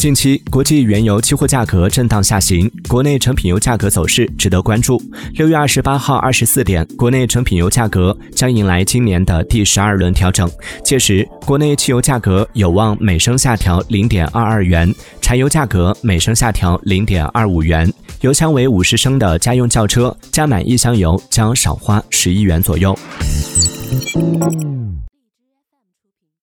近期国际原油期货价格震荡下行国内成品油价格走势值得关注。六月二十八号二十四点国内成品油价格将迎来今年的第十二轮调整。届时国内汽油价格有望每升下调零点二二元柴油价格每升下调零点二五元。油箱为五十升的家用轿车加满一箱油将少花十一元左右。